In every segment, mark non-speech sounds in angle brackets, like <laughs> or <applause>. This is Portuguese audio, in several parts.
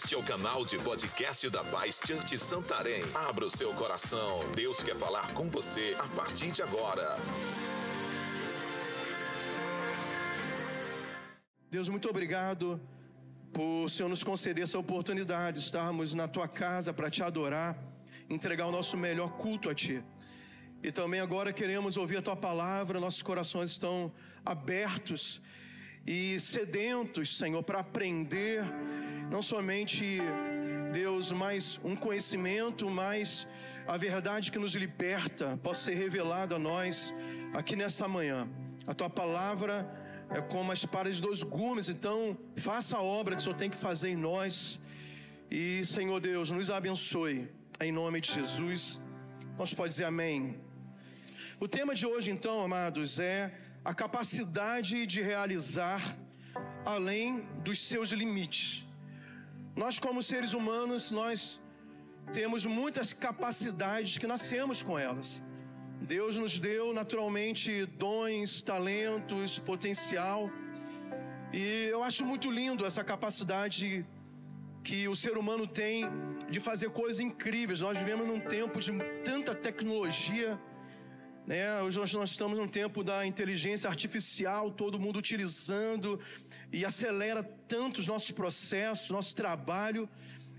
Este é o canal de podcast da Paz Church Santarém. Abra o seu coração. Deus quer falar com você a partir de agora. Deus, muito obrigado por o Senhor nos conceder essa oportunidade de estarmos na tua casa para te adorar, entregar o nosso melhor culto a ti. E também agora queremos ouvir a tua palavra, nossos corações estão abertos e sedentos, Senhor, para aprender, não somente, Deus, mais um conhecimento, mas a verdade que nos liberta possa ser revelada a nós aqui nessa manhã. A tua palavra é como a espada de dois gumes, então faça a obra que o Senhor tem que fazer em nós. E, Senhor Deus, nos abençoe, em nome de Jesus. Nós pode dizer amém. O tema de hoje, então, amados, é a capacidade de realizar além dos seus limites. Nós, como seres humanos, nós temos muitas capacidades que nascemos com elas. Deus nos deu naturalmente dons, talentos, potencial. E eu acho muito lindo essa capacidade que o ser humano tem de fazer coisas incríveis. Nós vivemos num tempo de tanta tecnologia né? Hoje nós, nós estamos num tempo da inteligência artificial, todo mundo utilizando e acelera tanto os nossos processos, nosso trabalho.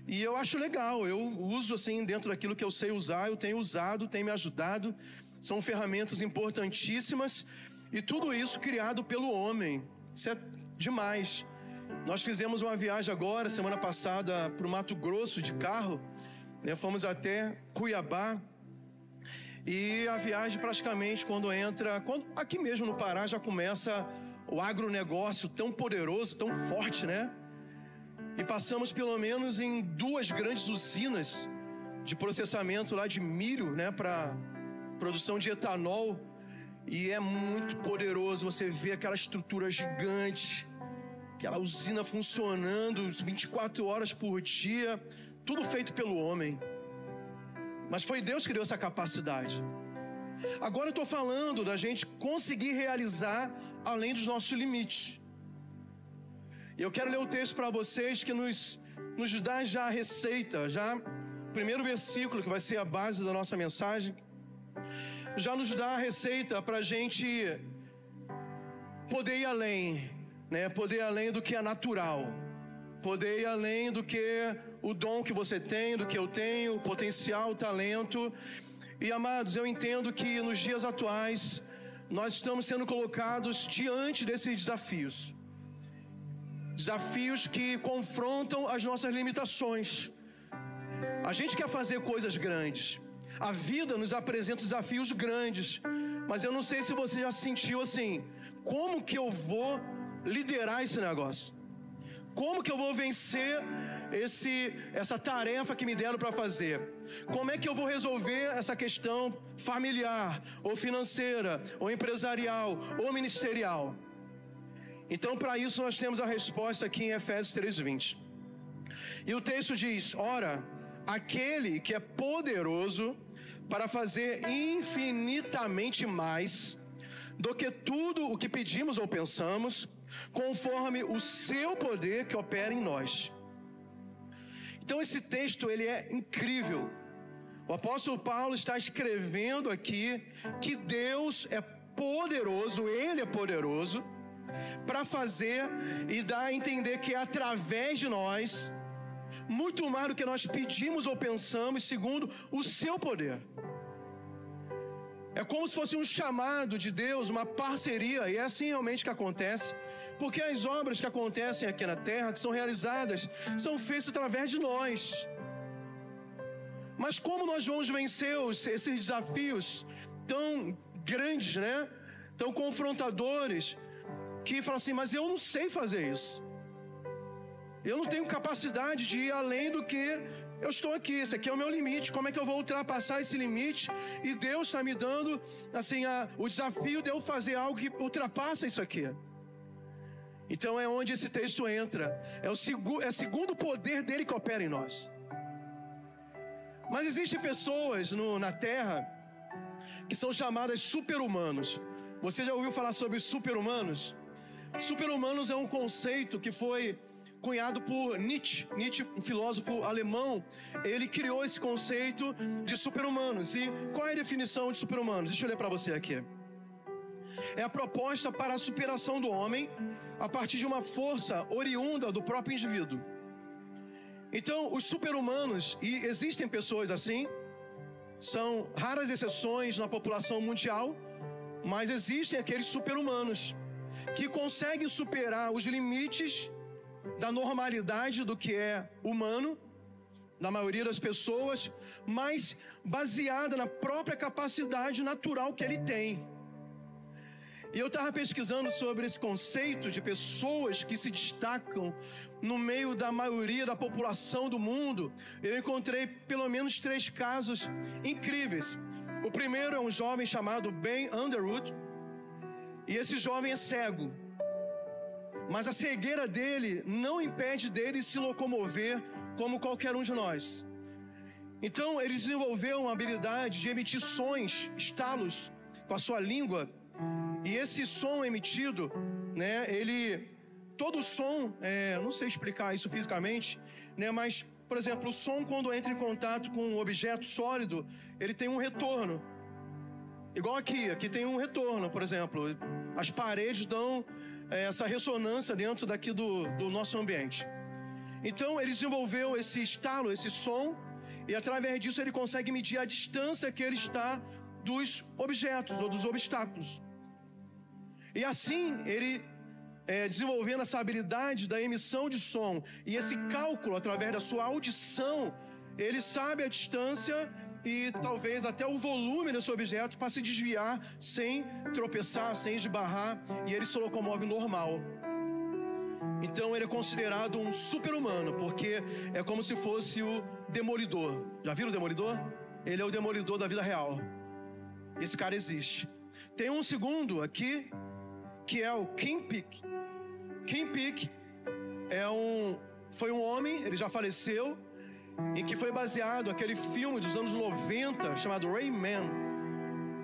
E eu acho legal, eu uso assim dentro daquilo que eu sei usar, eu tenho usado, tem me ajudado. São ferramentas importantíssimas e tudo isso criado pelo homem. Isso é demais. Nós fizemos uma viagem agora, semana passada, para o Mato Grosso de carro. Né? Fomos até Cuiabá. E a viagem praticamente quando entra, quando, aqui mesmo no Pará já começa o agronegócio tão poderoso, tão forte, né? E passamos pelo menos em duas grandes usinas de processamento lá de milho, né, para produção de etanol. E é muito poderoso você ver aquela estrutura gigante, aquela usina funcionando 24 horas por dia, tudo feito pelo homem. Mas foi Deus que deu essa capacidade. Agora eu estou falando da gente conseguir realizar além dos nossos limites. E eu quero ler o texto para vocês que nos, nos dá já a receita, já o primeiro versículo, que vai ser a base da nossa mensagem, já nos dá a receita para a gente poder ir além, né? poder ir além do que é natural, poder ir além do que o dom que você tem, do que eu tenho, o potencial, o talento. E amados, eu entendo que nos dias atuais nós estamos sendo colocados diante desses desafios. Desafios que confrontam as nossas limitações. A gente quer fazer coisas grandes. A vida nos apresenta desafios grandes. Mas eu não sei se você já sentiu assim: como que eu vou liderar esse negócio? Como que eu vou vencer esse, essa tarefa que me deram para fazer? Como é que eu vou resolver essa questão familiar, ou financeira, ou empresarial, ou ministerial? Então, para isso, nós temos a resposta aqui em Efésios 3,20. E o texto diz: Ora, aquele que é poderoso para fazer infinitamente mais do que tudo o que pedimos ou pensamos, conforme o seu poder que opera em nós. Então esse texto ele é incrível. O apóstolo Paulo está escrevendo aqui que Deus é poderoso, ele é poderoso para fazer e dar a entender que é através de nós muito mais do que nós pedimos ou pensamos, segundo o seu poder. É como se fosse um chamado de Deus, uma parceria, e é assim realmente que acontece. Porque as obras que acontecem aqui na terra, que são realizadas, são feitas através de nós. Mas como nós vamos vencer esses desafios tão grandes, né? Tão confrontadores, que falam assim: mas eu não sei fazer isso. Eu não tenho capacidade de ir além do que eu estou aqui, esse aqui é o meu limite. Como é que eu vou ultrapassar esse limite? E Deus está me dando assim a, o desafio de eu fazer algo que ultrapassa isso aqui. Então é onde esse texto entra. É o segundo, é o segundo poder dele que opera em nós. Mas existem pessoas no, na Terra que são chamadas super-humanos. Você já ouviu falar sobre super-humanos? Super-humanos é um conceito que foi cunhado por Nietzsche. Nietzsche, um filósofo alemão, ele criou esse conceito de super-humanos. E qual é a definição de super-humanos? Deixa eu ler para você aqui. É a proposta para a superação do homem a partir de uma força oriunda do próprio indivíduo. Então, os super-humanos, e existem pessoas assim, são raras exceções na população mundial, mas existem aqueles super-humanos que conseguem superar os limites da normalidade do que é humano, da maioria das pessoas, mas baseada na própria capacidade natural que ele tem. E eu estava pesquisando sobre esse conceito de pessoas que se destacam no meio da maioria da população do mundo. Eu encontrei pelo menos três casos incríveis. O primeiro é um jovem chamado Ben Underwood. E esse jovem é cego. Mas a cegueira dele não impede dele se locomover como qualquer um de nós. Então ele desenvolveu uma habilidade de emitir sons, estalos com a sua língua e esse som emitido, né, ele. Todo som, é, não sei explicar isso fisicamente, né, mas, por exemplo, o som quando entra em contato com um objeto sólido, ele tem um retorno. Igual aqui, aqui tem um retorno, por exemplo. As paredes dão é, essa ressonância dentro daqui do, do nosso ambiente. Então ele desenvolveu esse estalo, esse som, e através disso ele consegue medir a distância que ele está dos objetos ou dos obstáculos. E assim ele é, desenvolvendo essa habilidade da emissão de som e esse cálculo através da sua audição, ele sabe a distância e talvez até o volume desse objeto para se desviar sem tropeçar, sem esbarrar, e ele se locomove normal. Então ele é considerado um super-humano, porque é como se fosse o demolidor. Já viram o demolidor? Ele é o demolidor da vida real. Esse cara existe. Tem um segundo aqui que é o Kim Peek. Kim Peek é um, foi um homem, ele já faleceu, em que foi baseado aquele filme dos anos 90 chamado Rayman,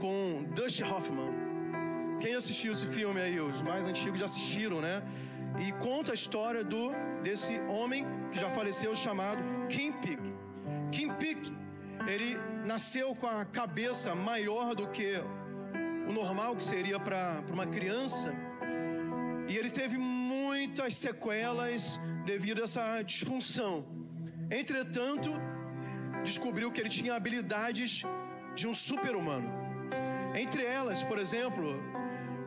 com Dusty Hoffman. Quem assistiu esse filme aí? Os mais antigos já assistiram, né? E conta a história do desse homem que já faleceu chamado Kim Peek. Kim Peek, ele nasceu com a cabeça maior do que o normal que seria para uma criança. E ele teve muitas sequelas devido a essa disfunção. Entretanto, descobriu que ele tinha habilidades de um super-humano. Entre elas, por exemplo,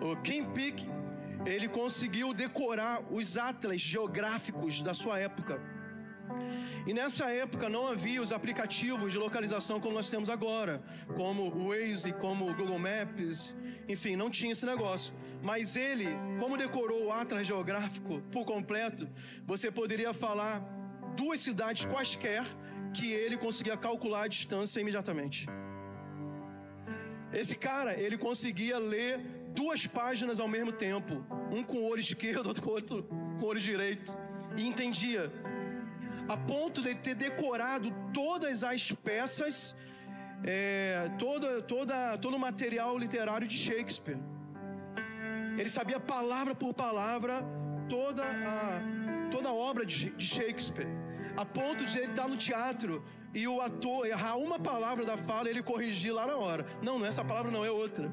o Kim Peek, ele conseguiu decorar os atlas geográficos da sua época. E nessa época não havia os aplicativos de localização como nós temos agora, como o Waze, como o Google Maps, enfim, não tinha esse negócio. Mas ele, como decorou o Atlas Geográfico por completo, você poderia falar duas cidades quaisquer que ele conseguia calcular a distância imediatamente. Esse cara, ele conseguia ler duas páginas ao mesmo tempo, um com o olho esquerdo, <laughs> outro com outro com o olho direito, e entendia a ponto de ter decorado todas as peças, é, toda, todo o material literário de Shakespeare. Ele sabia palavra por palavra toda a, toda a obra de, de Shakespeare, a ponto de ele estar no teatro e o ator errar uma palavra da fala e ele corrigir lá na hora. Não, não é essa palavra, não, é outra.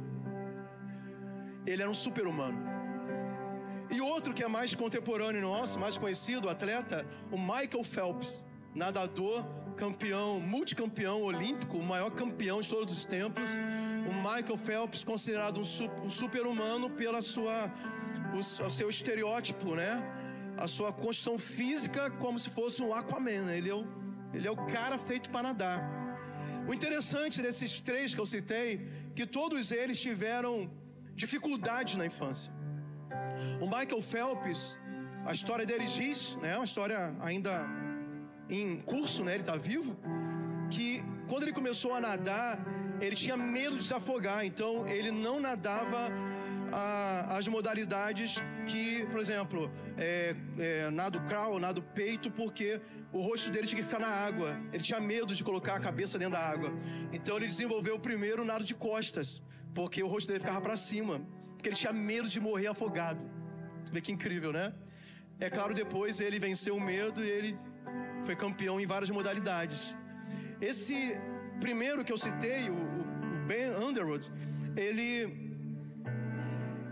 Ele era um super-humano. E outro que é mais contemporâneo nosso, mais conhecido, atleta, o Michael Phelps, nadador, campeão, multicampeão olímpico, o maior campeão de todos os tempos. O Michael Phelps, considerado um super-humano pela sua, o, seu estereótipo, né? A sua construção física, como se fosse um Aquaman. Né? Ele, é o, ele é o cara feito para nadar. O interessante desses três que eu citei, que todos eles tiveram dificuldade na infância. O Michael Phelps, a história dele diz, né, uma história ainda em curso, né, ele está vivo, que quando ele começou a nadar, ele tinha medo de se afogar, então ele não nadava a, as modalidades que, por exemplo, é, é, nado crawl, nado peito, porque o rosto dele tinha que ficar na água. Ele tinha medo de colocar a cabeça dentro da água. Então ele desenvolveu o primeiro nado de costas, porque o rosto dele ficava para cima, porque ele tinha medo de morrer afogado. Vê que incrível, né? É claro, depois ele venceu o medo e ele foi campeão em várias modalidades. Esse primeiro que eu citei, o, o Ben Underwood, ele,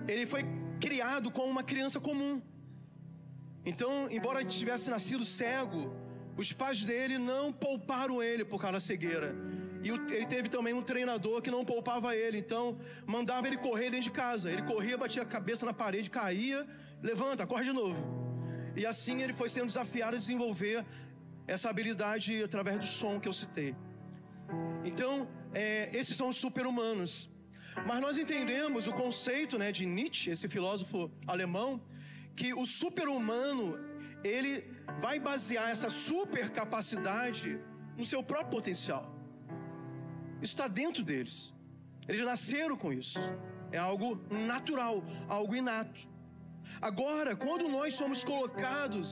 ele foi criado como uma criança comum. Então, embora tivesse nascido cego, os pais dele não pouparam ele por causa da cegueira. E ele teve também um treinador que não poupava ele, então mandava ele correr dentro de casa. Ele corria, batia a cabeça na parede, caía, levanta, corre de novo. E assim ele foi sendo desafiado a desenvolver essa habilidade através do som que eu citei. Então, é, esses são os super-humanos. Mas nós entendemos o conceito né, de Nietzsche, esse filósofo alemão, que o super-humano ele vai basear essa super capacidade no seu próprio potencial. Está dentro deles. Eles nasceram com isso. É algo natural, algo inato. Agora, quando nós somos colocados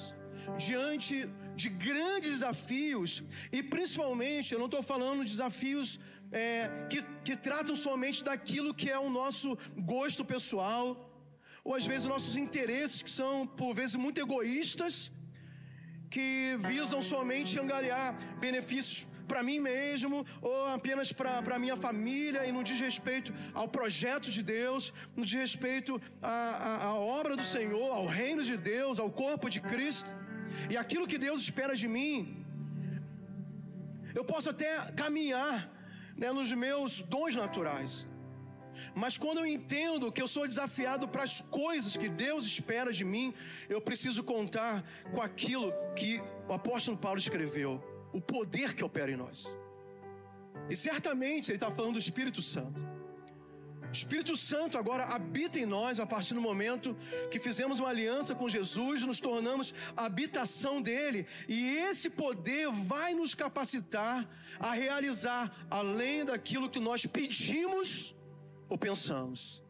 diante de grandes desafios, e principalmente, eu não estou falando de desafios é, que, que tratam somente daquilo que é o nosso gosto pessoal, ou às vezes nossos interesses, que são por vezes muito egoístas, que visam somente angariar benefícios para mim mesmo, ou apenas para a minha família, e não diz respeito ao projeto de Deus, não diz respeito à, à, à obra do Senhor, ao reino de Deus, ao corpo de Cristo. E aquilo que Deus espera de mim, eu posso até caminhar né, nos meus dons naturais. Mas quando eu entendo que eu sou desafiado para as coisas que Deus espera de mim, eu preciso contar com aquilo que o apóstolo Paulo escreveu, o poder que opera em nós. E certamente ele está falando do Espírito Santo. O Espírito Santo agora habita em nós a partir do momento que fizemos uma aliança com Jesus, nos tornamos habitação dele, e esse poder vai nos capacitar a realizar além daquilo que nós pedimos ou pensamos.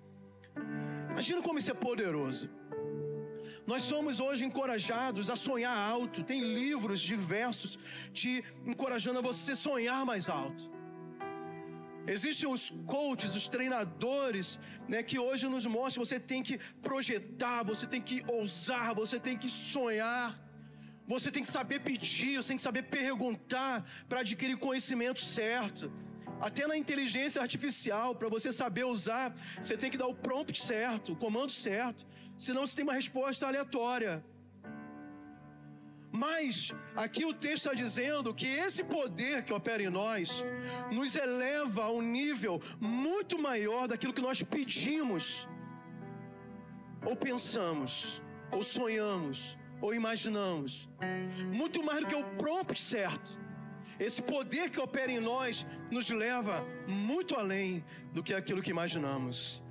Imagina como isso é poderoso. Nós somos hoje encorajados a sonhar alto. Tem livros diversos te encorajando a você sonhar mais alto. Existem os coaches, os treinadores, né, que hoje nos mostram você tem que projetar, você tem que ousar, você tem que sonhar. Você tem que saber pedir, você tem que saber perguntar para adquirir conhecimento certo. Até na inteligência artificial, para você saber usar, você tem que dar o prompt certo, o comando certo. Senão você tem uma resposta aleatória. Mas aqui o texto está dizendo que esse poder que opera em nós nos eleva a um nível muito maior daquilo que nós pedimos, ou pensamos, ou sonhamos, ou imaginamos. Muito mais do que o prompt certo. Esse poder que opera em nós nos leva muito além do que aquilo que imaginamos.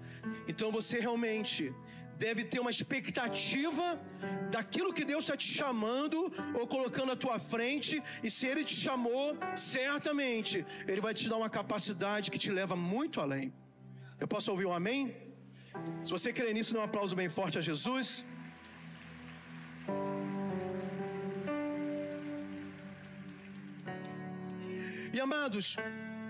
Então você realmente deve ter uma expectativa daquilo que Deus está te chamando ou colocando à tua frente, e se Ele te chamou, certamente Ele vai te dar uma capacidade que te leva muito além. Eu posso ouvir um amém? Se você crê nisso, dê um aplauso bem forte a Jesus. E amados,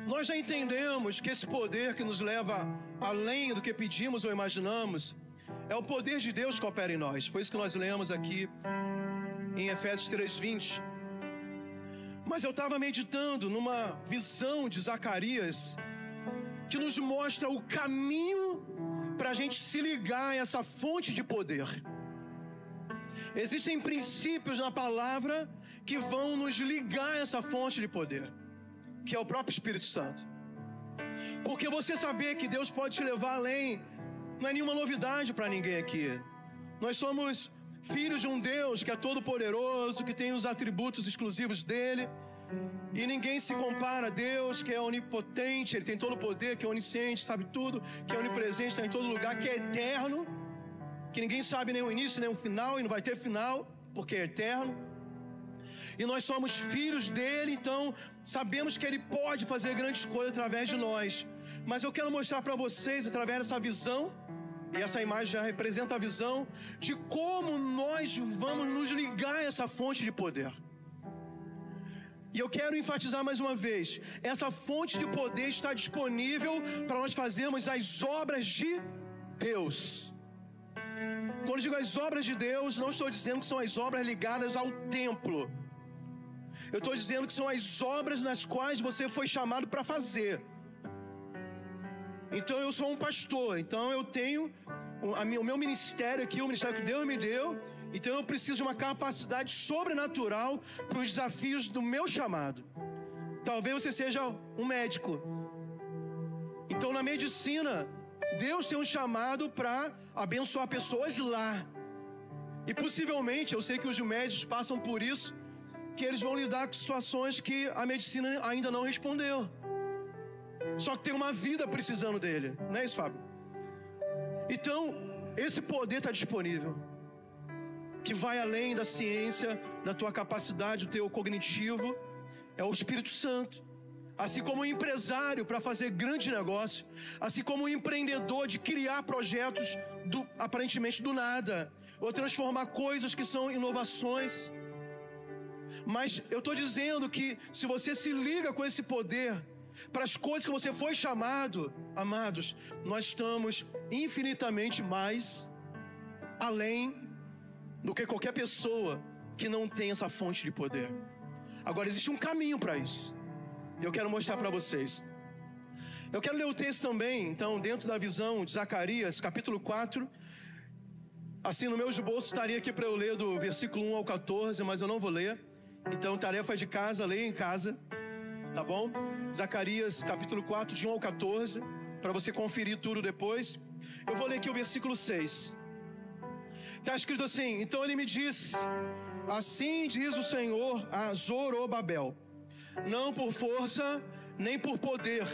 nós já entendemos que esse poder que nos leva além do que pedimos ou imaginamos é o poder de Deus que opera em nós. Foi isso que nós lemos aqui em Efésios 3:20. Mas eu estava meditando numa visão de Zacarias que nos mostra o caminho para a gente se ligar a essa fonte de poder. Existem princípios na palavra que vão nos ligar a essa fonte de poder, que é o próprio Espírito Santo. Porque você saber que Deus pode te levar além não é nenhuma novidade para ninguém aqui. Nós somos filhos de um Deus que é todo-poderoso, que tem os atributos exclusivos dele. E ninguém se compara a Deus, que é onipotente, Ele tem todo o poder, que é onisciente, sabe tudo, que é onipresente, está em todo lugar, que é eterno, que ninguém sabe nem o início nem o final, e não vai ter final, porque é eterno. E nós somos filhos dele, então sabemos que Ele pode fazer grandes coisas através de nós. Mas eu quero mostrar para vocês, através dessa visão, e essa imagem já representa a visão de como nós vamos nos ligar a essa fonte de poder. E eu quero enfatizar mais uma vez: essa fonte de poder está disponível para nós fazermos as obras de Deus. Quando digo as obras de Deus, não estou dizendo que são as obras ligadas ao templo. Eu estou dizendo que são as obras nas quais você foi chamado para fazer. Então eu sou um pastor, então eu tenho o meu ministério aqui, o ministério que Deus me deu, então eu preciso de uma capacidade sobrenatural para os desafios do meu chamado. Talvez você seja um médico. Então na medicina, Deus tem um chamado para abençoar pessoas lá. E possivelmente, eu sei que os médicos passam por isso, que eles vão lidar com situações que a medicina ainda não respondeu. Só que tem uma vida precisando dele, não é isso, Fábio? Então, esse poder está disponível, que vai além da ciência, da tua capacidade, do teu cognitivo, é o Espírito Santo. Assim como um empresário para fazer grande negócio, assim como um empreendedor de criar projetos do, aparentemente do nada, ou transformar coisas que são inovações. Mas eu estou dizendo que se você se liga com esse poder, para as coisas que você foi chamado, amados, nós estamos infinitamente mais além do que qualquer pessoa que não tem essa fonte de poder. Agora existe um caminho para isso. Eu quero mostrar para vocês. Eu quero ler o texto também, então, dentro da visão de Zacarias, capítulo 4. Assim, no meu esboço estaria aqui para eu ler do versículo 1 ao 14, mas eu não vou ler. Então, tarefa de casa, leia em casa, tá bom? Zacarias capítulo 4, de 1 ao 14, para você conferir tudo depois. Eu vou ler aqui o versículo 6. Está escrito assim: Então ele me disse: Assim diz o Senhor a Zorobabel, não por força nem por poder,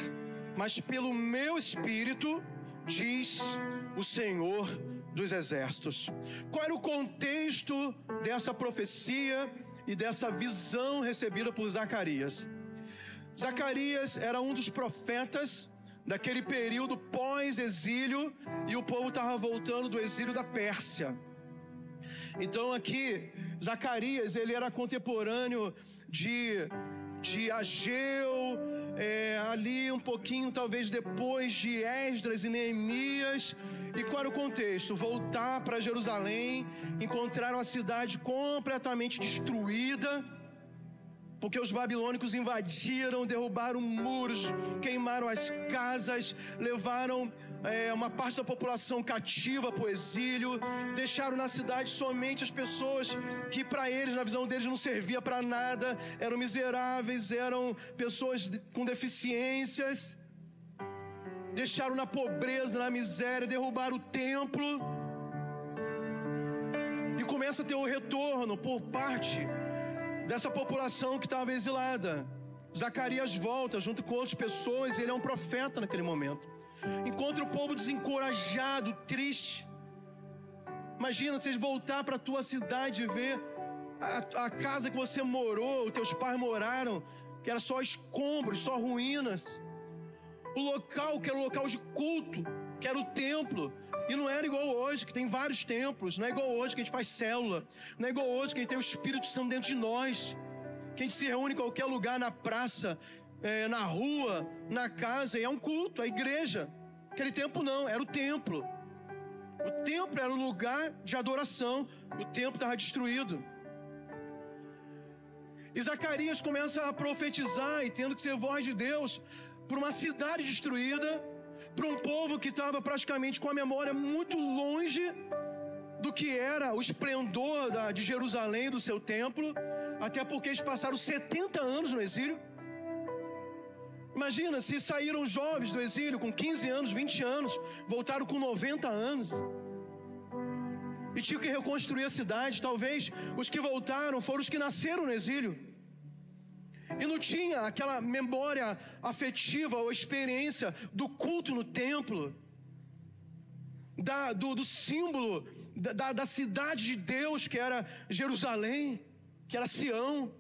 mas pelo meu espírito, diz o Senhor dos exércitos. Qual era o contexto dessa profecia e dessa visão recebida por Zacarias? Zacarias era um dos profetas daquele período pós-exílio e o povo estava voltando do exílio da Pérsia. Então aqui, Zacarias, ele era contemporâneo de, de Ageu, é, ali um pouquinho talvez depois de Esdras e Neemias. E qual era o contexto? Voltar para Jerusalém, encontraram a cidade completamente destruída porque os babilônicos invadiram, derrubaram muros, queimaram as casas, levaram é, uma parte da população cativa para o exílio, deixaram na cidade somente as pessoas que, para eles, na visão deles, não servia para nada, eram miseráveis, eram pessoas com deficiências, deixaram na pobreza, na miséria, derrubaram o templo. E começa a ter o retorno por parte dessa população que estava exilada. Zacarias volta junto com outras pessoas, ele é um profeta naquele momento. Encontra o povo desencorajado, triste. Imagina vocês voltar para a tua cidade e ver a, a, casa que você morou, os teus pais moraram, que era só escombros, só ruínas. O local que era o local de culto, que era o templo, e não era igual hoje, que tem vários templos. Não é igual hoje que a gente faz célula. Não é igual hoje que a gente tem o Espírito Santo dentro de nós. Que a gente se reúne em qualquer lugar, na praça, é, na rua, na casa, e é um culto, a igreja. Aquele tempo não, era o templo. O templo era o lugar de adoração. O templo estava destruído. E Zacarias começa a profetizar e tendo que ser voz de Deus por uma cidade destruída para um povo que estava praticamente com a memória muito longe do que era o esplendor da, de Jerusalém, do seu templo, até porque eles passaram 70 anos no exílio. Imagina se saíram jovens do exílio com 15 anos, 20 anos, voltaram com 90 anos. E tinham que reconstruir a cidade. Talvez os que voltaram foram os que nasceram no exílio. E não tinha aquela memória afetiva ou experiência do culto no templo, da, do, do símbolo da, da cidade de Deus que era Jerusalém, que era Sião.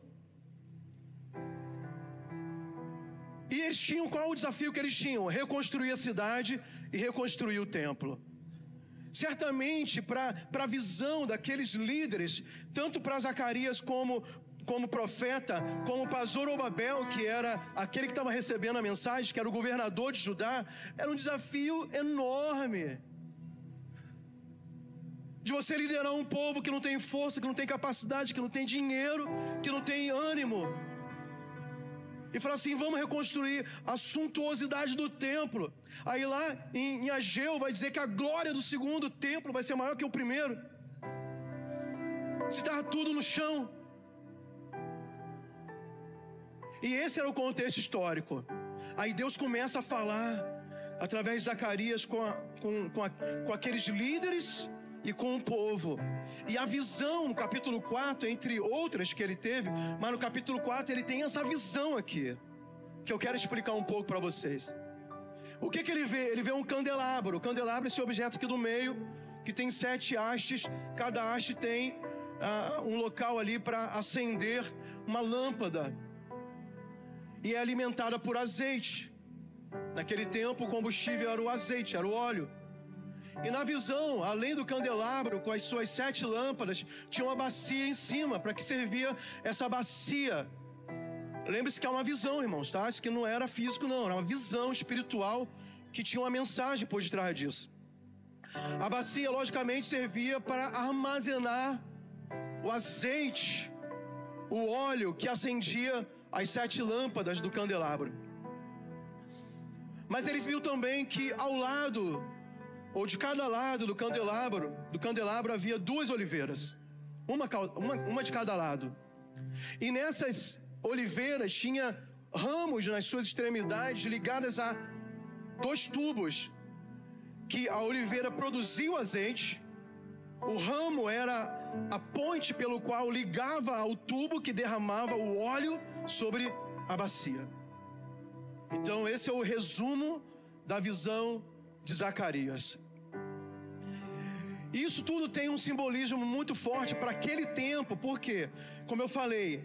E eles tinham qual o desafio que eles tinham? Reconstruir a cidade e reconstruir o templo. Certamente, para a visão daqueles líderes, tanto para Zacarias como como profeta, como para Zorobabel, que era aquele que estava recebendo a mensagem, que era o governador de Judá, era um desafio enorme de você liderar um povo que não tem força, que não tem capacidade, que não tem dinheiro, que não tem ânimo. E falar assim: vamos reconstruir a suntuosidade do templo. Aí lá em, em Ageu vai dizer que a glória do segundo templo vai ser maior que o primeiro. Se estava tudo no chão. E esse era o contexto histórico. Aí Deus começa a falar através de Zacarias com, a, com, com, a, com aqueles líderes e com o povo. E a visão no capítulo 4, entre outras que ele teve, mas no capítulo 4 ele tem essa visão aqui, que eu quero explicar um pouco para vocês. O que, que ele vê? Ele vê um candelabro. O candelabro é esse objeto aqui do meio, que tem sete hastes. Cada haste tem ah, um local ali para acender uma lâmpada. E é alimentada por azeite. Naquele tempo, o combustível era o azeite, era o óleo. E na visão, além do candelabro com as suas sete lâmpadas, tinha uma bacia em cima. Para que servia essa bacia? Lembre-se que é uma visão, irmãos, tá? Isso que não era físico, não. Era uma visão espiritual que tinha uma mensagem por detrás disso. A bacia, logicamente, servia para armazenar o azeite, o óleo que acendia as sete lâmpadas do candelabro. Mas ele viu também que ao lado, ou de cada lado do candelabro, do candelabro havia duas oliveiras, uma, uma, uma de cada lado. E nessas oliveiras tinha ramos nas suas extremidades ligadas a dois tubos, que a oliveira produzia o azeite, o ramo era a ponte pelo qual ligava ao tubo que derramava o óleo sobre a bacia. Então, esse é o resumo da visão de Zacarias. Isso tudo tem um simbolismo muito forte para aquele tempo, porque, como eu falei,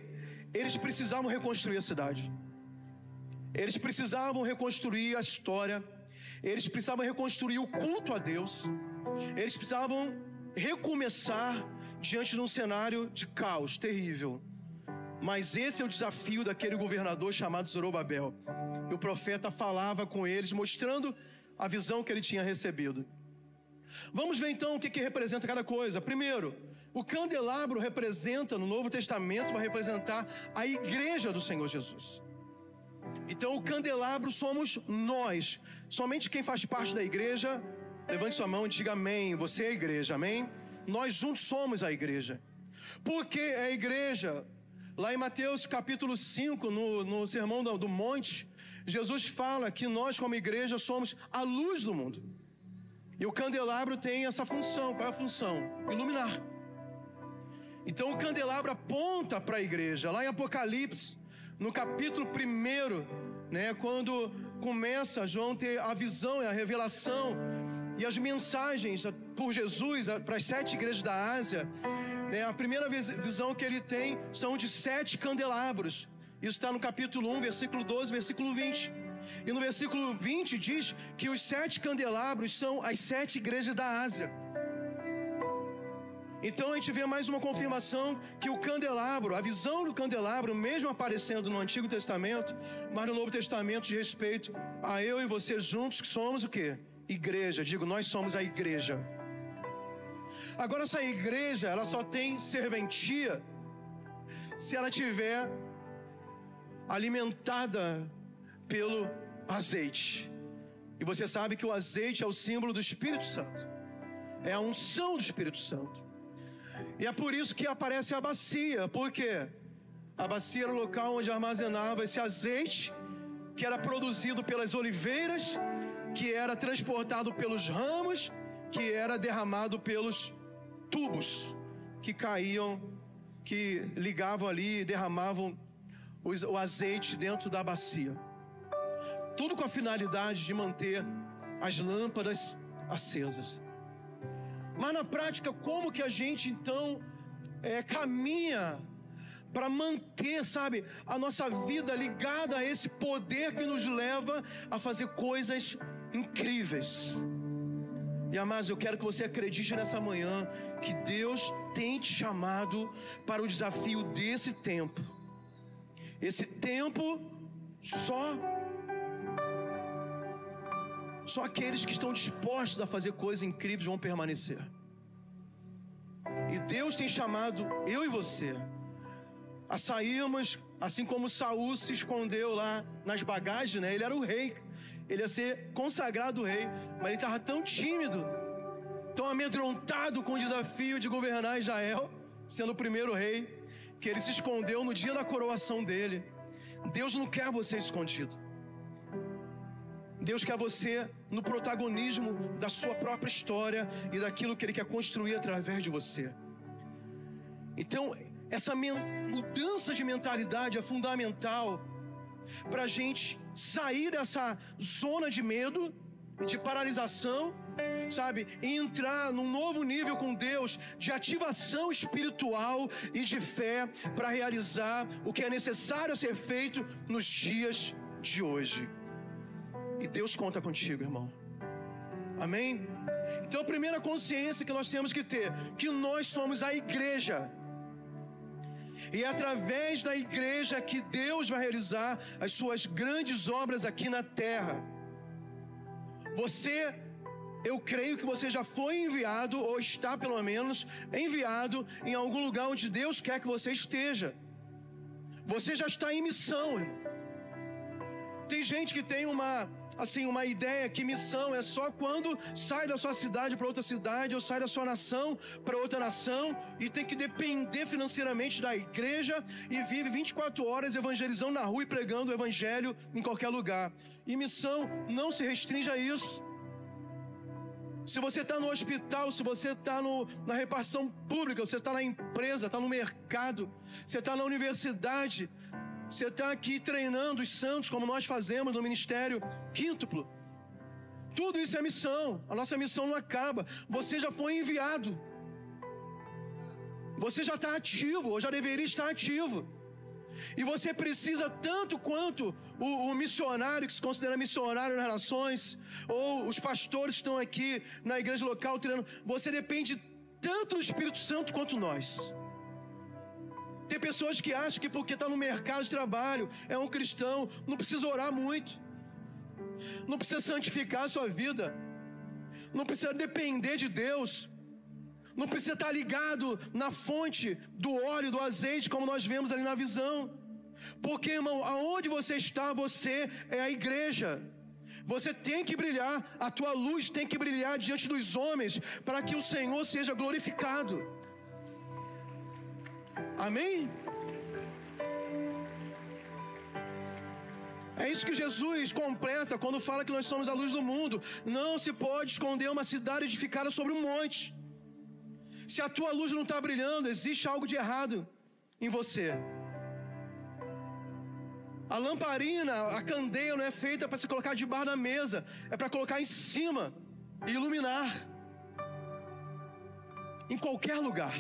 eles precisavam reconstruir a cidade, eles precisavam reconstruir a história, eles precisavam reconstruir o culto a Deus, eles precisavam recomeçar diante de um cenário de caos terrível. Mas esse é o desafio daquele governador chamado Zorobabel. E o profeta falava com eles, mostrando a visão que ele tinha recebido. Vamos ver então o que, que representa cada coisa. Primeiro, o candelabro representa, no Novo Testamento, vai representar a igreja do Senhor Jesus. Então, o candelabro somos nós. Somente quem faz parte da igreja, levante sua mão e diga amém. Você é a igreja, amém? Nós juntos somos a igreja. Por que é a igreja? Lá em Mateus capítulo 5, no, no Sermão do, do Monte, Jesus fala que nós, como igreja, somos a luz do mundo. E o candelabro tem essa função. Qual é a função? Iluminar. Então o candelabro aponta para a igreja. Lá em Apocalipse, no capítulo 1, né, quando começa João ter a visão e a revelação e as mensagens por Jesus para as sete igrejas da Ásia, né, a primeira visão que ele tem são de sete candelabros. Isso está no capítulo 1, versículo 12, versículo 20. E no versículo 20 diz que os sete candelabros são as sete igrejas da Ásia. Então a gente vê mais uma confirmação que o candelabro, a visão do candelabro, mesmo aparecendo no Antigo Testamento, mas no Novo Testamento de respeito a eu e você juntos, que somos o que? Igreja. Digo, nós somos a igreja. Agora essa igreja, ela só tem serventia se ela tiver alimentada pelo azeite. E você sabe que o azeite é o símbolo do Espírito Santo. É a unção do Espírito Santo. E é por isso que aparece a bacia. Por quê? A bacia era o local onde armazenava esse azeite que era produzido pelas oliveiras, que era transportado pelos ramos, que era derramado pelos tubos que caíam, que ligavam ali e derramavam o azeite dentro da bacia. Tudo com a finalidade de manter as lâmpadas acesas. Mas na prática, como que a gente então é, caminha para manter, sabe, a nossa vida ligada a esse poder que nos leva a fazer coisas incríveis? E amados, eu quero que você acredite nessa manhã que Deus tem te chamado para o desafio desse tempo. Esse tempo só só aqueles que estão dispostos a fazer coisas incríveis vão permanecer. E Deus tem chamado eu e você a sairmos, assim como Saul se escondeu lá nas bagagens, né? Ele era o rei, ele ia ser consagrado rei, mas ele estava tão tímido, tão amedrontado com o desafio de governar Israel, sendo o primeiro rei, que ele se escondeu no dia da coroação dele. Deus não quer você escondido. Deus quer você no protagonismo da sua própria história e daquilo que Ele quer construir através de você. Então, essa mudança de mentalidade é fundamental para a gente sair dessa zona de medo, de paralisação, sabe? E entrar num novo nível com Deus de ativação espiritual e de fé para realizar o que é necessário ser feito nos dias de hoje. E Deus conta contigo, irmão. Amém? Então a primeira consciência que nós temos que ter, que nós somos a igreja. E é através da igreja que Deus vai realizar as suas grandes obras aqui na terra. Você, eu creio que você já foi enviado, ou está pelo menos enviado, em algum lugar onde Deus quer que você esteja. Você já está em missão, irmão. Tem gente que tem uma assim uma ideia que missão é só quando sai da sua cidade para outra cidade ou sai da sua nação para outra nação e tem que depender financeiramente da igreja e vive 24 horas evangelizando na rua e pregando o evangelho em qualquer lugar. E missão não se restringe a isso. Se você está no hospital, se você está na repartição pública, você está na empresa, está no mercado, você está na universidade, você está aqui treinando os santos, como nós fazemos no ministério quíntuplo. Tudo isso é missão. A nossa missão não acaba. Você já foi enviado. Você já está ativo, ou já deveria estar ativo. E você precisa, tanto quanto o, o, missionário que se considera missionário nas relações, ou os pastores que estão aqui na igreja local treinando, você depende tanto do Espírito Santo quanto nós. Tem pessoas que acham que porque está no mercado de trabalho, é um cristão, não precisa orar muito, não precisa santificar a sua vida, não precisa depender de Deus, não precisa estar ligado na fonte do óleo, do azeite, como nós vemos ali na visão. Porque, irmão, aonde você está, você é a igreja. Você tem que brilhar, a tua luz tem que brilhar diante dos homens, para que o Senhor seja glorificado. Amém? É isso que Jesus completa quando fala que nós somos a luz do mundo. Não se pode esconder uma cidade edificada sobre um monte. Se a tua luz não está brilhando, existe algo de errado em você. A lamparina, a candeia não é feita para se colocar debaixo da mesa, é para colocar em cima e iluminar. Em qualquer lugar.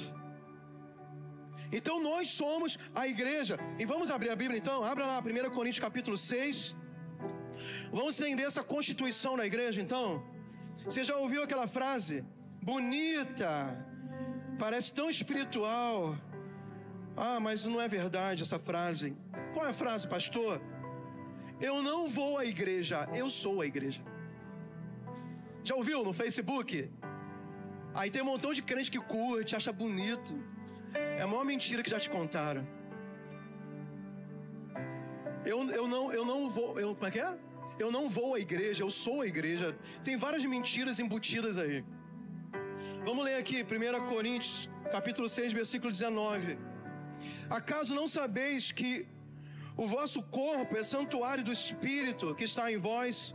Então nós somos a igreja. E vamos abrir a Bíblia então? Abra lá 1 Coríntios capítulo 6. Vamos entender essa constituição da igreja então? Você já ouviu aquela frase? Bonita, parece tão espiritual. Ah, mas não é verdade essa frase. Qual é a frase, pastor? Eu não vou à igreja, eu sou a igreja. Já ouviu no Facebook? Aí tem um montão de crente que curte, acha bonito. É a maior mentira que já te contaram. Eu, eu, não, eu não vou. Eu, como é que é? Eu não vou à igreja, eu sou a igreja. Tem várias mentiras embutidas aí. Vamos ler aqui, 1 Coríntios, capítulo 6, versículo 19. Acaso não sabeis que o vosso corpo é santuário do Espírito que está em vós,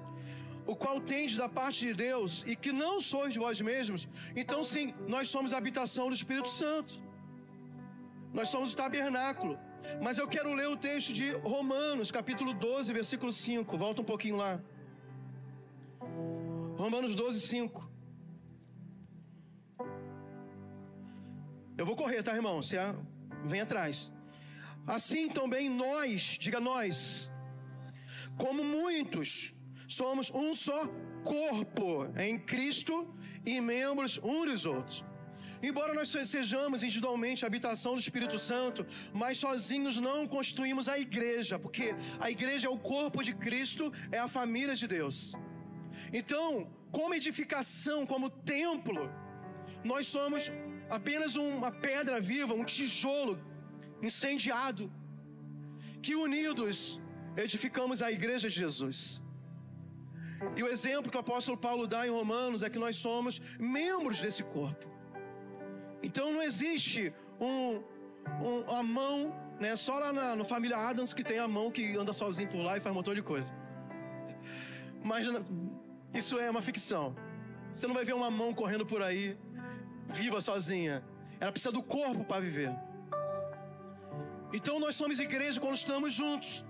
o qual tendes da parte de Deus, e que não sois de vós mesmos? Então, sim, nós somos a habitação do Espírito Santo. Nós somos o tabernáculo. Mas eu quero ler o texto de Romanos, capítulo 12, versículo 5. Volta um pouquinho lá. Romanos 12, 5. Eu vou correr, tá, irmão? Você vem atrás. Assim também nós, diga nós, como muitos, somos um só corpo em Cristo e membros uns dos outros. Embora nós sejamos individualmente a habitação do Espírito Santo, mas sozinhos não constituímos a igreja, porque a igreja é o corpo de Cristo, é a família de Deus. Então, como edificação, como templo, nós somos apenas uma pedra viva, um tijolo incendiado, que unidos edificamos a igreja de Jesus. E o exemplo que o apóstolo Paulo dá em Romanos é que nós somos membros desse corpo. Então não existe um, um, a mão, né? Só lá na, no família Adams que tem a mão que anda sozinho por lá e faz um montão de coisa. Mas isso é uma ficção. Você não vai ver uma mão correndo por aí, viva sozinha. Ela precisa do corpo para viver. Então nós somos igreja quando estamos juntos.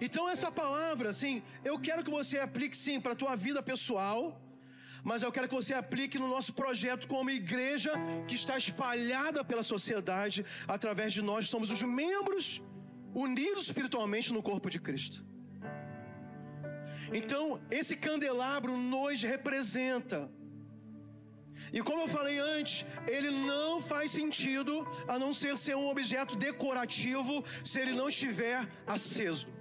Então essa palavra, assim, eu quero que você aplique sim para a tua vida pessoal, mas eu quero que você aplique no nosso projeto como igreja que está espalhada pela sociedade através de nós somos os membros unidos espiritualmente no corpo de Cristo. Então, esse candelabro nos representa. E como eu falei antes, ele não faz sentido a não ser ser um objeto decorativo se ele não estiver aceso.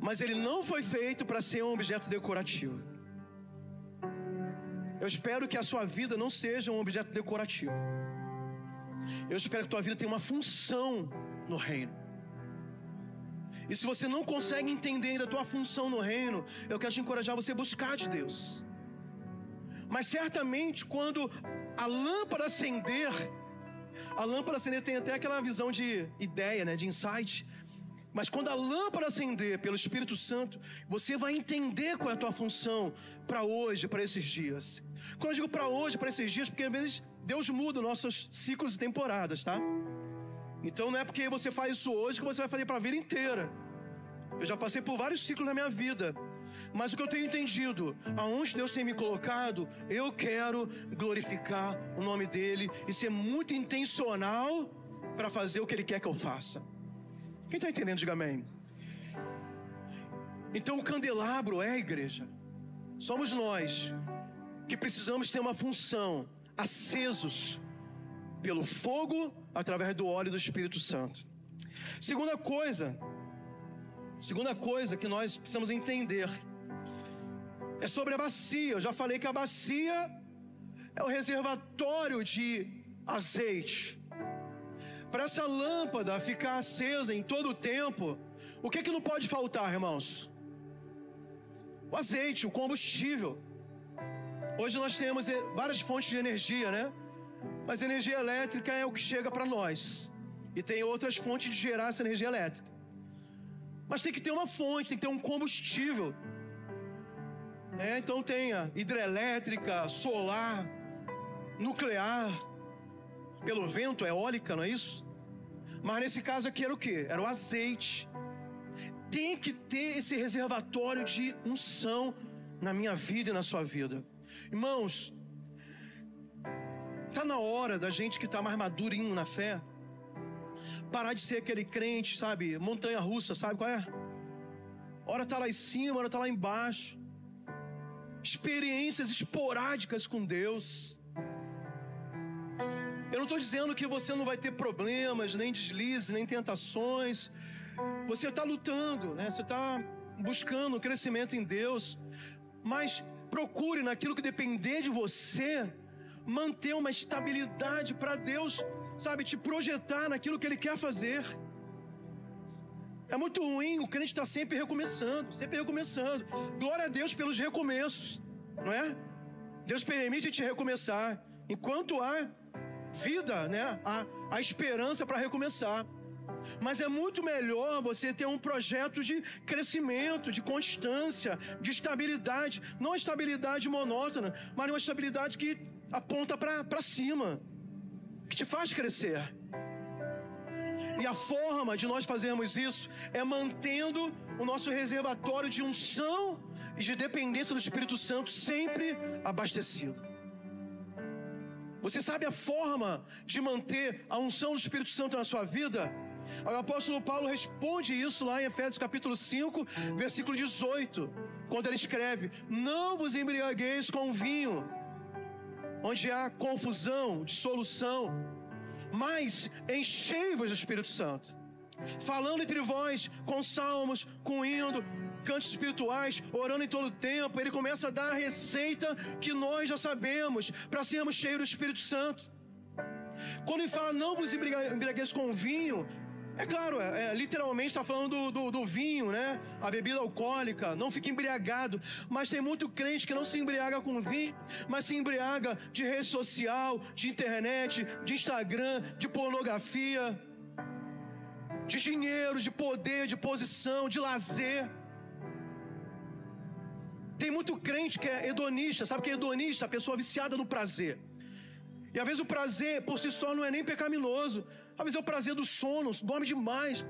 Mas ele não foi feito para ser um objeto decorativo. Eu espero que a sua vida não seja um objeto decorativo. Eu espero que a tua vida tenha uma função no reino. E se você não consegue entender a tua função no reino, eu quero te encorajar a você buscar de Deus. Mas certamente quando a lâmpada acender, a lâmpada acender tem até aquela visão de ideia, né, de insight. Mas quando a lâmpada acender pelo Espírito Santo, você vai entender qual é a tua função para hoje, para esses dias. Quando eu digo para hoje, para esses dias, porque às vezes Deus muda nossos ciclos e temporadas, tá? Então não é porque você faz isso hoje que você vai fazer para a vida inteira. Eu já passei por vários ciclos na minha vida. Mas o que eu tenho entendido, aonde Deus tem me colocado, eu quero glorificar o nome dEle e ser muito intencional para fazer o que Ele quer que eu faça. Quem está entendendo, diga amém. Então o candelabro é a igreja. Somos nós que precisamos ter uma função, acesos pelo fogo através do óleo do Espírito Santo. Segunda coisa, segunda coisa que nós precisamos entender é sobre a bacia. Eu já falei que a bacia é o reservatório de azeite para essa lâmpada ficar acesa em todo o tempo, o que, que não pode faltar, irmãos? O azeite, o combustível. Hoje nós temos eh, várias fontes de energia, né? Mas energia elétrica é o que chega para nós. E tem outras fontes de gerar essa energia elétrica. Mas tem que ter uma fonte, tem que ter um combustível. É, então tenha hidrelétrica, solar, nuclear, pelo vento, eólica, não é isso? Mas nesse caso aqui era o que? Era o azeite. Tem que ter esse reservatório de unção na minha vida e na sua vida. Irmãos, tá na hora da gente que está mais madurinho na fé parar de ser aquele crente, sabe, montanha russa, sabe qual é? Hora tá lá em cima, hora tá lá embaixo. Experiências esporádicas com Deus. Eu não estou dizendo que você não vai ter problemas, nem deslizes, nem tentações. Você está lutando, né? Você está buscando crescimento em Deus. Mas procure naquilo que depender de você, manter uma estabilidade para Deus, sabe, te projetar naquilo que Ele quer fazer. É muito ruim, o crente está sempre recomeçando, sempre recomeçando. Glória a Deus pelos recomeços, não é? Deus permite te recomeçar. Enquanto há vida, né? A, a esperança para recomeçar. Mas é muito melhor você ter um projeto de crescimento, de constância, de estabilidade. Não estabilidade monótona, mas uma estabilidade que aponta para cima, que te faz crescer. E a forma de nós fazermos isso é mantendo o nosso reservatório de unção e de dependência do Espírito Santo sempre abastecido. Você sabe a forma de manter a unção do Espírito Santo na sua vida? O apóstolo Paulo responde isso lá em Efésios capítulo 5, versículo 18, quando ele escreve: Não vos embriagueis com vinho, onde há confusão, dissolução, mas enchei-vos do Espírito Santo, falando entre vós com salmos, com hino, cantos espirituais, orando em todo o tempo, ele começa a dar a receita que nós já sabemos para sermos cheios do Espírito Santo. Quando ele fala não vos embriagueis com vinho, é claro, é, é, literalmente está falando do, do, do, vinho, né? A bebida alcoólica, não fique embriagado. Mas tem muito crente que não se embriaga com vinho, mas se embriaga de rede social, de internet, de Instagram, de pornografia, de dinheiro, de poder, de posição, de lazer. Tem muito crente que é hedonista, sabe que é hedonista? A pessoa viciada no prazer. E às vezes o prazer por si só não é nem pecaminoso, às vezes é o prazer do sono, dorme demais.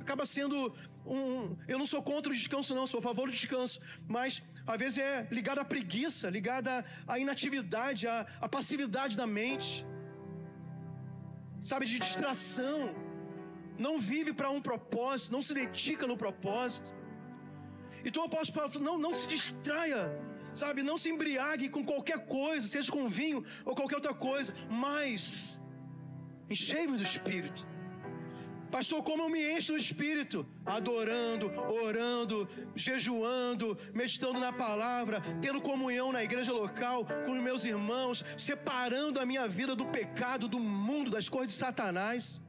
Acaba sendo um. Eu não sou contra o descanso, não, sou a favor do descanso. Mas às vezes é ligado à preguiça, ligado à inatividade, à, à passividade da mente. Sabe, de distração. Não vive para um propósito, não se dedica no propósito. Então o apóstolo Paulo não, não se distraia, sabe? Não se embriague com qualquer coisa, seja com vinho ou qualquer outra coisa, mas Enchei-me do Espírito. Pastor, como eu me encho do Espírito? Adorando, orando, jejuando, meditando na palavra, tendo comunhão na igreja local com os meus irmãos, separando a minha vida do pecado, do mundo, das coisas de Satanás.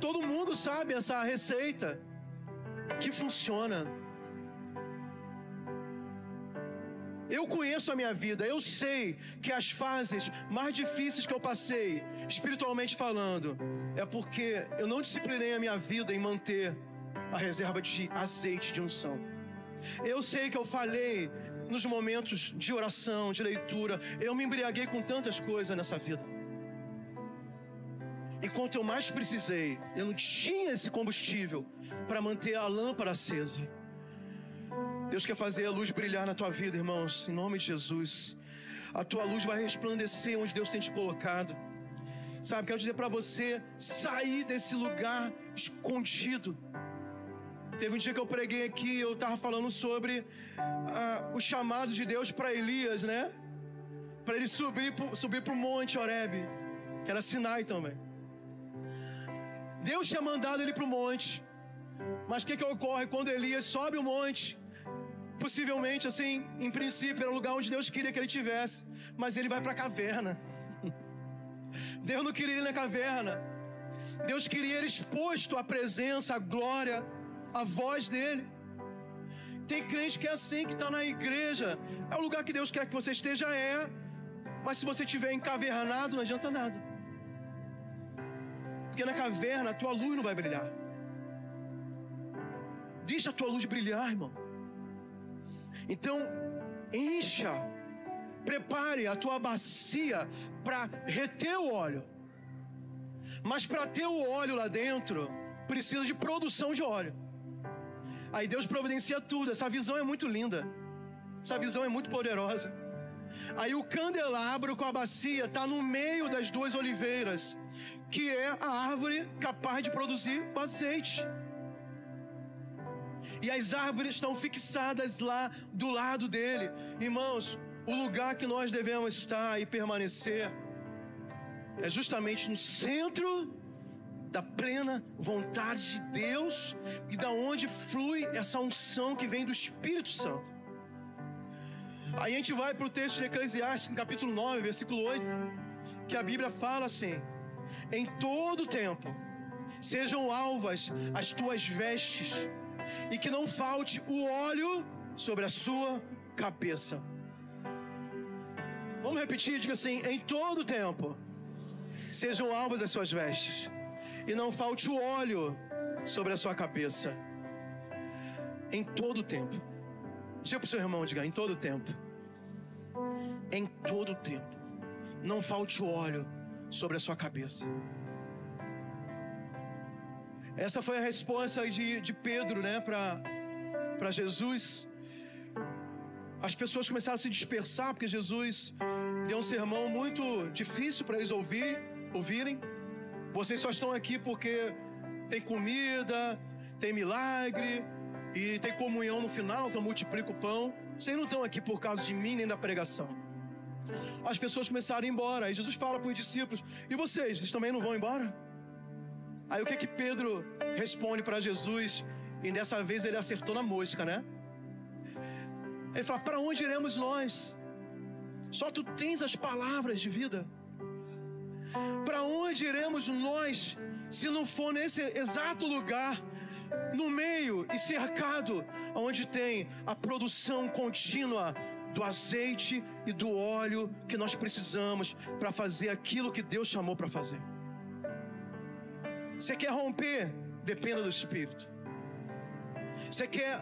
Todo mundo sabe essa receita que funciona. Eu conheço a minha vida, eu sei que as fases mais difíceis que eu passei, espiritualmente falando, é porque eu não disciplinei a minha vida em manter a reserva de azeite de unção. Eu sei que eu falei nos momentos de oração, de leitura, eu me embriaguei com tantas coisas nessa vida. E quanto eu mais precisei, eu não tinha esse combustível para manter a lâmpada acesa. Deus quer fazer a luz brilhar na tua vida, irmãos, em nome de Jesus. A tua luz vai resplandecer onde Deus tem te colocado. Sabe, quero dizer para você sair desse lugar escondido. Teve um dia que eu preguei aqui, eu estava falando sobre ah, o chamado de Deus para Elias, né? Para ele subir, subir para o monte Oreb, que era Sinai também. Deus tinha mandado ele para o monte. Mas o que, que ocorre quando Elias sobe o monte? Possivelmente, assim, em princípio, era o lugar onde Deus queria que ele tivesse, mas ele vai para a caverna. <laughs> Deus não queria ele na caverna. Deus queria ele exposto à presença, à glória, à voz dele. Tem crente que é assim, que está na igreja. É o lugar que Deus quer que você esteja, é. Mas se você estiver encavernado, não adianta nada. Porque na caverna a tua luz não vai brilhar. Deixa a tua luz brilhar, irmão. Então, encha, prepare a tua bacia para reter o óleo. Mas para ter o óleo lá dentro, precisa de produção de óleo. Aí Deus providencia tudo. Essa visão é muito linda. Essa visão é muito poderosa. Aí o candelabro com a bacia está no meio das duas oliveiras, que é a árvore capaz de produzir o azeite e as árvores estão fixadas lá do lado dele. Irmãos, o lugar que nós devemos estar e permanecer é justamente no centro da plena vontade de Deus e da onde flui essa unção que vem do Espírito Santo. Aí a gente vai para o texto de Eclesiastes, capítulo 9, versículo 8, que a Bíblia fala assim: Em todo tempo sejam alvas as tuas vestes e que não falte o óleo sobre a sua cabeça. Vamos repetir, diga assim: em todo tempo, sejam alvas as suas vestes, e não falte o óleo sobre a sua cabeça. Em todo tempo. Diga para o seu irmão, diga, em todo tempo. Em todo tempo. Não falte o óleo sobre a sua cabeça. Essa foi a resposta de, de Pedro, né, para Jesus. As pessoas começaram a se dispersar porque Jesus deu um sermão muito difícil para eles ouvir, ouvirem. Vocês só estão aqui porque tem comida, tem milagre e tem comunhão no final que eu multiplico o pão. Vocês não estão aqui por causa de mim nem da pregação. As pessoas começaram a ir embora. Aí Jesus fala para os discípulos: E vocês, vocês também não vão embora? Aí o que que Pedro responde para Jesus? E dessa vez ele acertou na mosca, né? Ele fala: Para onde iremos nós? Só tu tens as palavras de vida. Para onde iremos nós se não for nesse exato lugar, no meio e cercado, onde tem a produção contínua do azeite e do óleo que nós precisamos para fazer aquilo que Deus chamou para fazer? Você quer romper? Dependa do Espírito. Você quer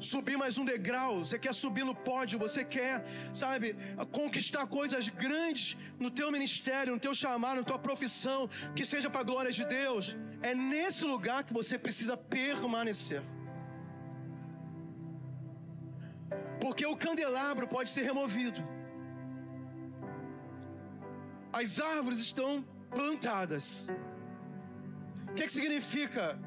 subir mais um degrau, você quer subir no pódio, você quer, sabe, conquistar coisas grandes no teu ministério, no teu chamado, na tua profissão, que seja para a glória de Deus. É nesse lugar que você precisa permanecer. Porque o candelabro pode ser removido. As árvores estão plantadas. O que, que significa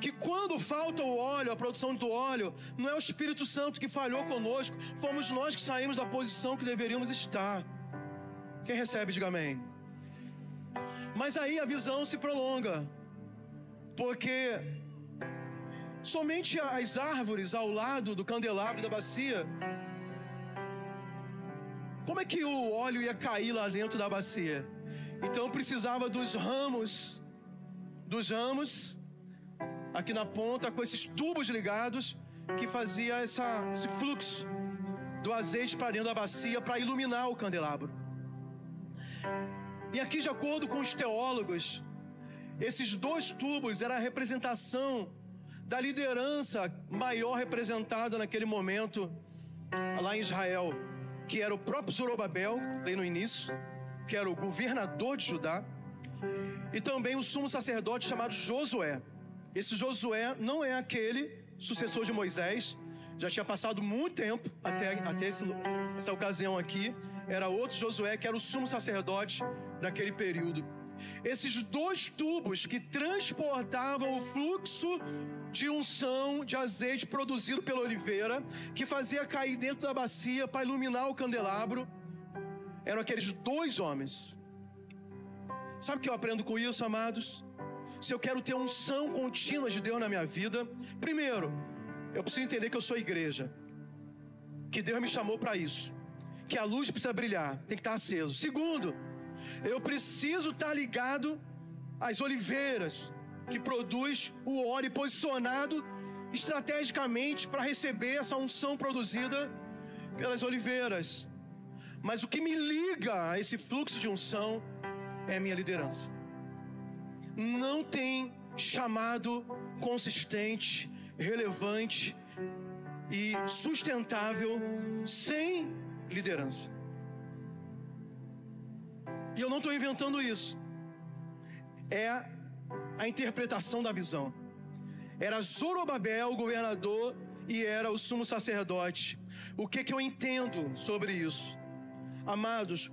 que quando falta o óleo, a produção do óleo, não é o Espírito Santo que falhou conosco, fomos nós que saímos da posição que deveríamos estar. Quem recebe, diga amém. Mas aí a visão se prolonga, porque somente as árvores ao lado do candelabro da bacia, como é que o óleo ia cair lá dentro da bacia? Então precisava dos ramos, dos ramos aqui na ponta com esses tubos ligados que fazia essa, esse fluxo do azeite para dentro da bacia para iluminar o candelabro. E aqui, de acordo com os teólogos, esses dois tubos era a representação da liderança maior representada naquele momento lá em Israel, que era o próprio Zorobabel, falei no início, que era o governador de Judá, e também o sumo sacerdote chamado Josué. Esse Josué não é aquele sucessor de Moisés, já tinha passado muito tempo até, até esse, essa ocasião aqui. Era outro Josué que era o sumo sacerdote daquele período. Esses dois tubos que transportavam o fluxo de unção de azeite produzido pela oliveira, que fazia cair dentro da bacia para iluminar o candelabro, eram aqueles dois homens. Sabe o que eu aprendo com isso, amados? se eu quero ter unção contínua de Deus na minha vida, primeiro, eu preciso entender que eu sou igreja. Que Deus me chamou para isso. Que a luz precisa brilhar, tem que estar aceso. Segundo, eu preciso estar ligado às oliveiras que produz o óleo posicionado estrategicamente para receber essa unção produzida pelas oliveiras. Mas o que me liga a esse fluxo de unção é minha liderança não tem chamado consistente, relevante e sustentável sem liderança. E eu não estou inventando isso. É a interpretação da visão. Era Zorobabel, o governador, e era o sumo sacerdote. O que, que eu entendo sobre isso? Amados,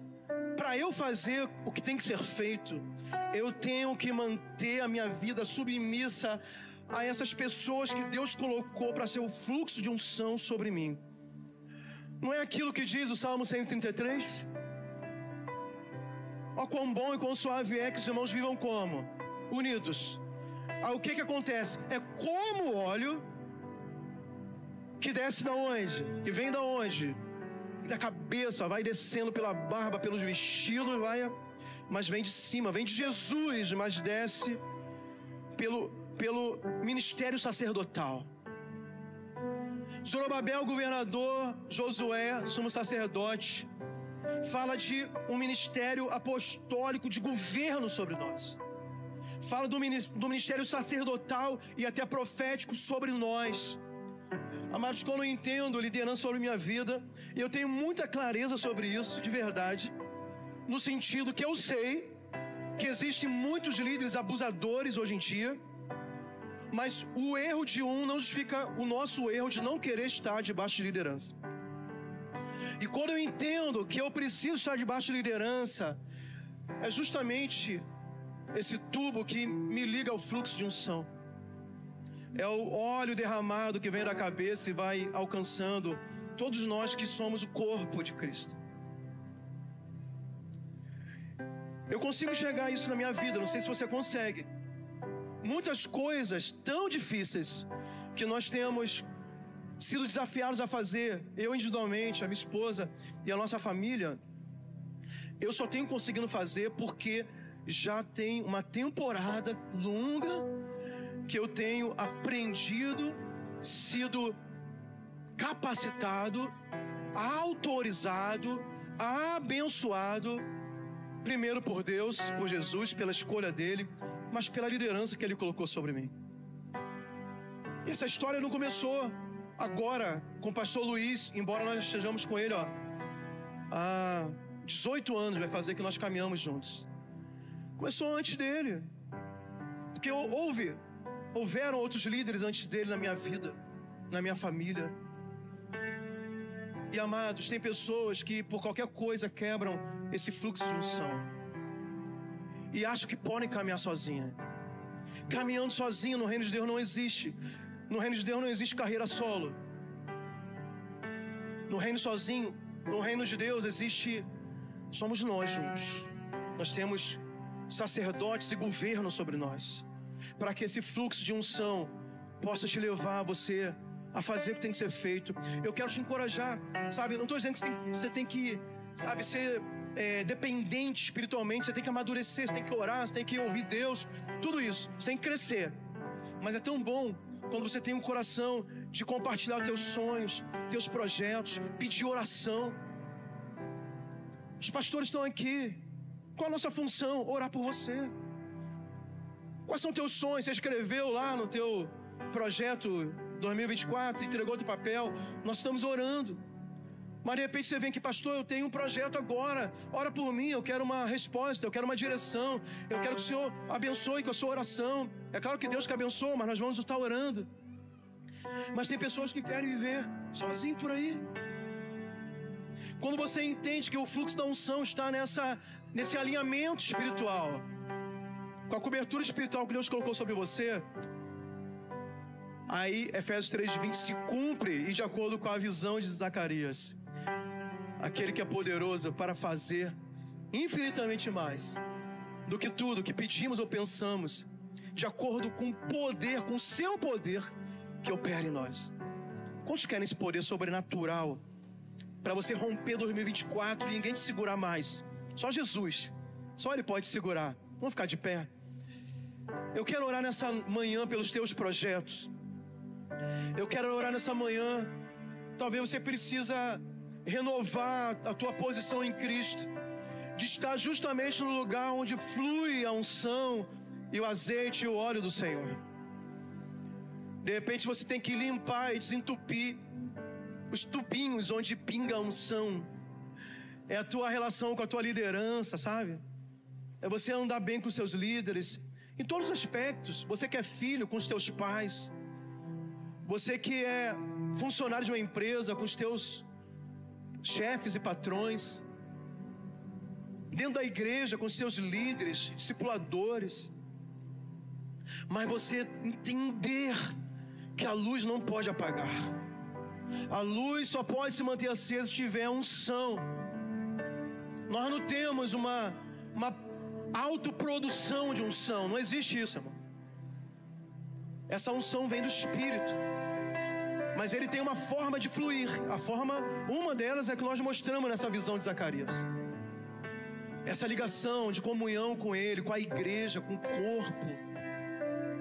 para eu fazer o que tem que ser feito, eu tenho que manter a minha vida submissa a essas pessoas que Deus colocou para ser o fluxo de unção sobre mim. Não é aquilo que diz o Salmo 133? Ó, quão bom e quão suave é que os irmãos vivam como? Unidos. O que que acontece? É como o óleo que desce da onde? Que vem da onde? Da cabeça, vai descendo pela barba, pelos vestidos, vai mas vem de cima, vem de Jesus, mas desce pelo, pelo ministério sacerdotal. Zorobabel, governador, Josué, sumo sacerdote, fala de um ministério apostólico de governo sobre nós. Fala do, ministério sacerdotal e até profético sobre nós. Amados, quando eu entendo liderança sobre minha vida, eu tenho muita clareza sobre isso, de verdade no sentido que eu sei que existem muitos líderes abusadores hoje em dia, mas o erro de um não justifica o nosso erro de não querer estar debaixo de liderança. E quando eu entendo que eu preciso estar debaixo de liderança, é justamente esse tubo que me liga ao fluxo de unção. É o óleo derramado que vem da cabeça e vai alcançando todos nós que somos o corpo de Cristo. Eu consigo enxergar isso na minha vida, não sei se você consegue. muitas coisas tão difíceis que nós temos sido desafiados a fazer, eu individualmente, a minha esposa e a nossa família, eu só tenho conseguido fazer porque já tem uma temporada longa que eu tenho aprendido, sido capacitado, autorizado, abençoado, primeiro por Deus, por Jesus, pela escolha dele, mas pela liderança que ele colocou sobre mim. E essa história não começou agora com o pastor Luiz, embora nós estejamos com ele ó, há 18 anos, vai fazer que nós caminhamos juntos. Começou antes dele. Porque houve, houveram outros líderes antes dele na minha vida, na minha família. E amados, tem pessoas que por qualquer coisa quebram esse fluxo de unção. E acham que podem caminhar sozinha. Caminhando sozinho no reino de Deus não existe. No reino de Deus não existe carreira solo. No reino sozinho, no reino de Deus existe somos nós juntos. Nós temos sacerdotes e governo sobre nós. Para que esse fluxo de unção possa te levar a você a fazer o que tem que ser feito. Eu quero te encorajar, sabe? Não estou dizendo que você tem, que, sabe, ser é, dependente espiritualmente, você tem que amadurecer, você tem que orar, você tem que ouvir Deus, tudo isso, sem crescer. Mas é tão bom quando você tem um coração de compartilhar teus sonhos, teus projetos, pedir oração. Os pastores estão aqui. Qual a nossa função? Orar por você. Quais são teus sonhos? Você escreveu lá no teu projeto 2024, entregou teu papel. Nós estamos orando. Mas de repente você vem aqui, pastor, eu tenho um projeto agora. Ora por mim, eu quero uma resposta, eu quero uma direção. Eu quero que o Senhor abençoe com a sua oração. É claro que Deus que abençoa, mas nós vamos estar orando. Mas tem pessoas que querem viver sozinho por aí. Quando você entende que o fluxo da unção está nessa, nesse alinhamento espiritual, com a cobertura espiritual que Deus colocou sobre você, aí Efésios 3:20 se cumpre e de acordo com a visão de Zacarias aquele que é poderoso para fazer infinitamente mais do que tudo que pedimos ou pensamos, de acordo com o poder, com o seu poder que opera em nós. Quantos querem esse poder sobrenatural para você romper 2024 e ninguém te segurar mais? Só Jesus, só Ele pode segurar. Vamos ficar de pé. Eu quero orar nessa manhã pelos teus projetos. Eu quero orar nessa manhã. Talvez você precisa renovar a tua posição em Cristo, de estar justamente no lugar onde flui a unção e o azeite e o óleo do Senhor. De repente você tem que limpar e desentupir os tubinhos onde pinga a unção. É a tua relação com a tua liderança, sabe? É você andar bem com seus líderes em todos os aspectos. Você que é filho com os teus pais. Você que é funcionário de uma empresa com os teus chefes e patrões, dentro da igreja com seus líderes, discipuladores, mas você entender que a luz não pode apagar. A luz só pode se manter acesa se tiver unção. Nós não temos uma, uma autoprodução de unção, não existe isso, irmão. Essa unção vem do Espírito mas ele tem uma forma de fluir. A forma, uma delas é que nós mostramos nessa visão de Zacarias. Essa ligação de comunhão com ele, com a igreja, com o corpo,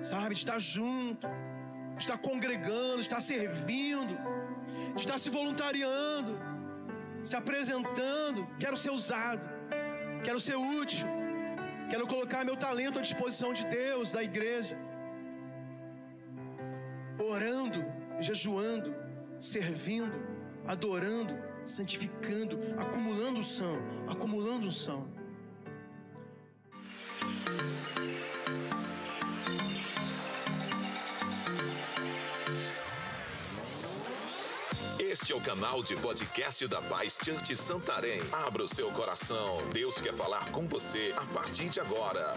sabe, de estar junto, de estar congregando, de estar servindo, de estar se voluntariando, se apresentando. Quero ser usado, quero ser útil, quero colocar meu talento à disposição de Deus, da igreja, orando jejuando, servindo, adorando, santificando, acumulando são, acumulando são. Este é o canal de podcast da Paz Church Santarém. Abra o seu coração. Deus quer falar com você a partir de agora.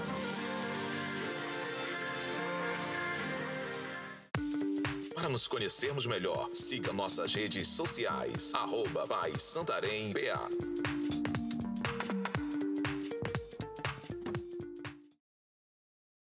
Para nos conhecermos melhor, siga nossas redes sociais. Arroba Paz Santarém BA.